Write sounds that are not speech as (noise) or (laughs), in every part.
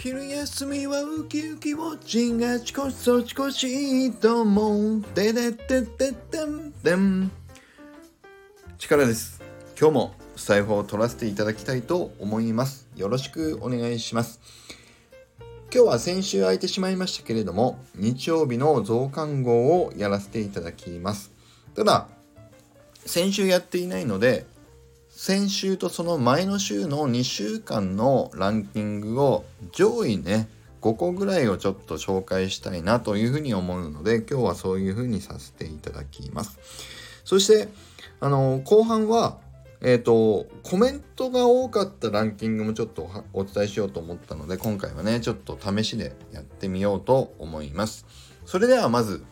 昼休みはウキウキウォッチンあちこちそちこちともでででででんでん。力です。今日もスタイフを取らせていただきたいと思います。よろしくお願いします。今日は先週空いてしまいましたけれども日曜日の増刊号をやらせていただきます。ただ先週やっていないので先週とその前の週の2週間のランキングを上位ね5個ぐらいをちょっと紹介したいなというふうに思うので今日はそういうふうにさせていただきます。そしてあの後半はえっ、ー、とコメントが多かったランキングもちょっとお伝えしようと思ったので今回はねちょっと試しでやってみようと思います。それではまず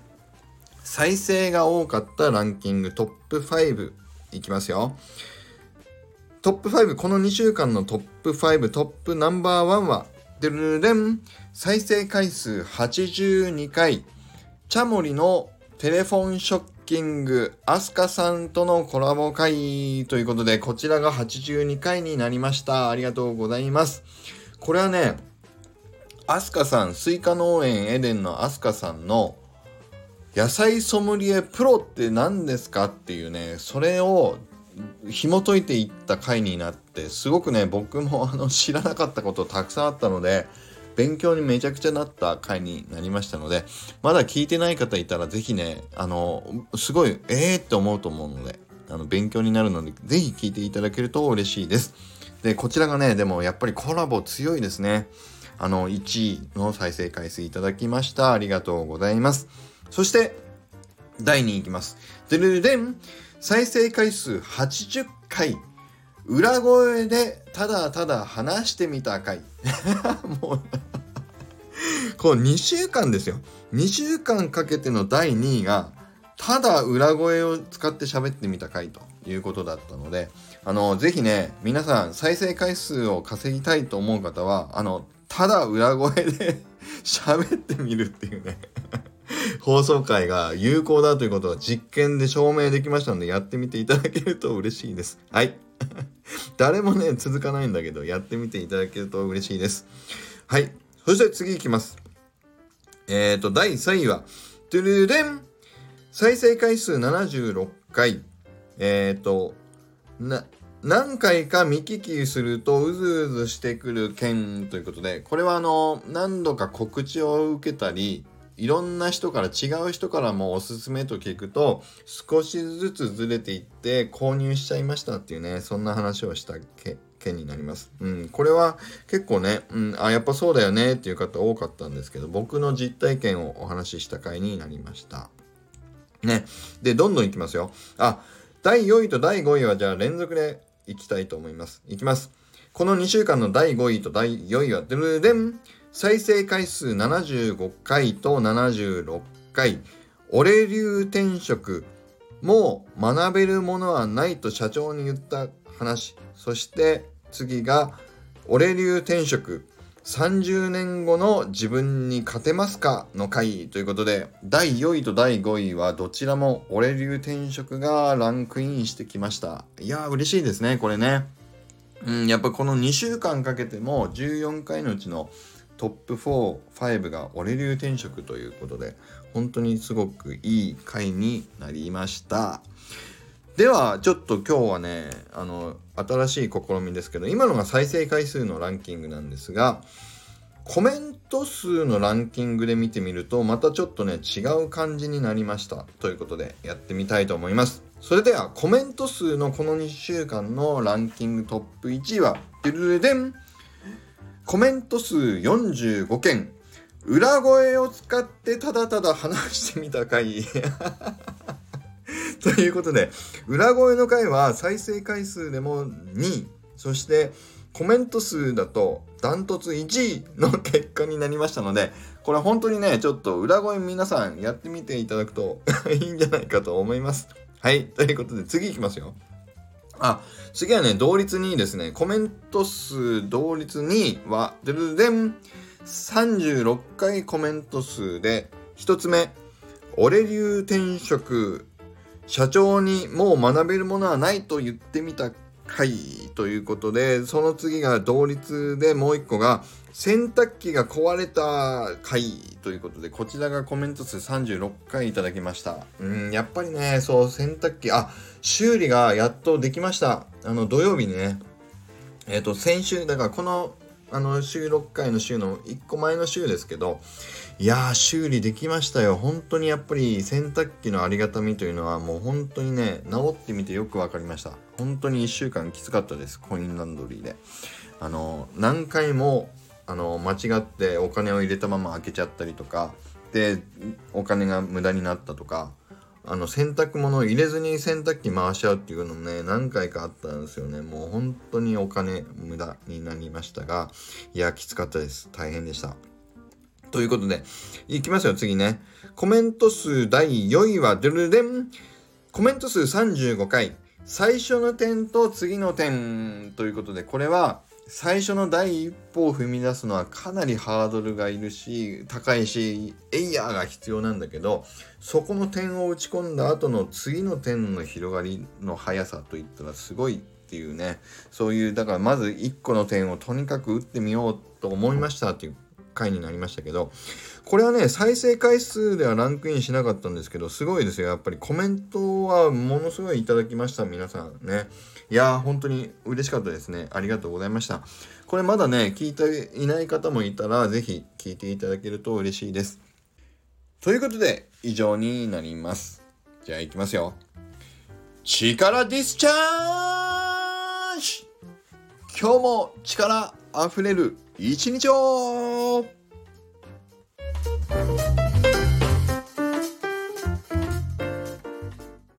再生が多かったランキングトップ5いきますよ。トップ5、この2週間のトップ5、トップナンバーワンは、でるれん、再生回数82回、チャモリのテレフォンショッキング、アスカさんとのコラボ会ということで、こちらが82回になりました。ありがとうございます。これはね、アスカさん、スイカ農園エデンのアスカさんの野菜ソムリエプロって何ですかっていうね、それを紐解いていった回になってすごくね僕もあの知らなかったことたくさんあったので勉強にめちゃくちゃなった回になりましたのでまだ聞いてない方いたら是非ねあのすごいええー、って思うと思うのであの勉強になるので是非聞いていただけると嬉しいです。でこちらがねでもやっぱりコラボ強いですね。あの1位の再生回数いただきましたありがとうございます。そして第2位いきます。でるでん再生回数80回。裏声でただただ話してみた回。(laughs) もうこう2週間ですよ。2週間かけての第2位がただ裏声を使って喋ってみた回ということだったのであのぜひね皆さん再生回数を稼ぎたいと思う方はあのただ裏声で (laughs) 喋ってみるっていうね。放送回が有効だということは実験で証明できましたのでやってみていただけると嬉しいです。はい。(laughs) 誰もね、続かないんだけど、やってみていただけると嬉しいです。はい。そして次いきます。えっ、ー、と、第3位は、トゥルデン再生回数76回。えっ、ー、と、な、何回か見聞きするとうずうずしてくる件ということで、これはあの、何度か告知を受けたり、いろんな人から違う人からもおすすめと聞くと少しずつずれていって購入しちゃいましたっていうねそんな話をした件になります。うん、これは結構ね、うん、あやっぱそうだよねっていう方多かったんですけど僕の実体験をお話しした回になりました。ね。で、どんどんいきますよ。あ、第4位と第5位はじゃあ連続でいきたいと思います。いきます。この2週間の第5位と第4位は、でるでん再生回数75回と76回、俺流転職、もう学べるものはないと社長に言った話。そして次が、俺流転職、30年後の自分に勝てますか？の回ということで、第4位と第5位はどちらも俺流転職がランクインしてきました。いやー嬉しいですね、これね。うん、やっぱこの2週間かけても14回のうちのトップ4、5が俺流転職ということで、本当にすごくいい回になりました。では、ちょっと今日はね、あの、新しい試みですけど、今のが再生回数のランキングなんですが、コメント数のランキングで見てみると、またちょっとね、違う感じになりました。ということで、やってみたいと思います。それでは、コメント数のこの2週間のランキングトップ1位は、デルルデンコメント数45件。裏声を使ってただただ話してみた回。(laughs) ということで裏声の回は再生回数でも2位そしてコメント数だとダントツ1位の結果になりましたのでこれ本当にねちょっと裏声皆さんやってみていただくと (laughs) いいんじゃないかと思います。はいということで次いきますよ。あ、次はね、同率2位ですね。コメント数同率2位は、でるでん、36回コメント数で、1つ目、俺流転職、社長にもう学べるものはないと言ってみたはいということでその次が同率でもう一個が洗濯機が壊れた回ということでこちらがコメント数36回いただきました。うんやっぱりねそう洗濯機あ修理がやっとできました。あの土曜日ねえっ、ー、と先週だからこのあの収録回の週の1個前の週ですけどいやー、修理できましたよ。本当にやっぱり洗濯機のありがたみというのはもう本当にね、治ってみてよく分かりました。本当に1週間きつかったです。コインランドリーで。あの、何回も、あの、間違ってお金を入れたまま開けちゃったりとか、で、お金が無駄になったとか、あの、洗濯物を入れずに洗濯機回しちゃうっていうのもね、何回かあったんですよね。もう本当にお金無駄になりましたが、いや、きつかったです。大変でした。ということで、いきますよ、次ね。コメント数第4位は、ドゥルデンコメント数35回。最初の点と次の点ということで、これは最初の第一歩を踏み出すのはかなりハードルがいるし、高いし、エイヤーが必要なんだけど、そこの点を打ち込んだ後の次の点の広がりの速さといったらすごいっていうね、そういう、だからまず1個の点をとにかく打ってみようと思いましたっていう回になりましたけど、これはね、再生回数ではランクインしなかったんですけど、すごいですよ。やっぱりコメントはものすごいいただきました、皆さんね。いやー、本当に嬉しかったですね。ありがとうございました。これまだね、聞いていない方もいたら、是非聞いていただけると嬉しいです。ということで、以上になります。じゃあ行きますよ。力ディスチャージ今日も力あふれる一日を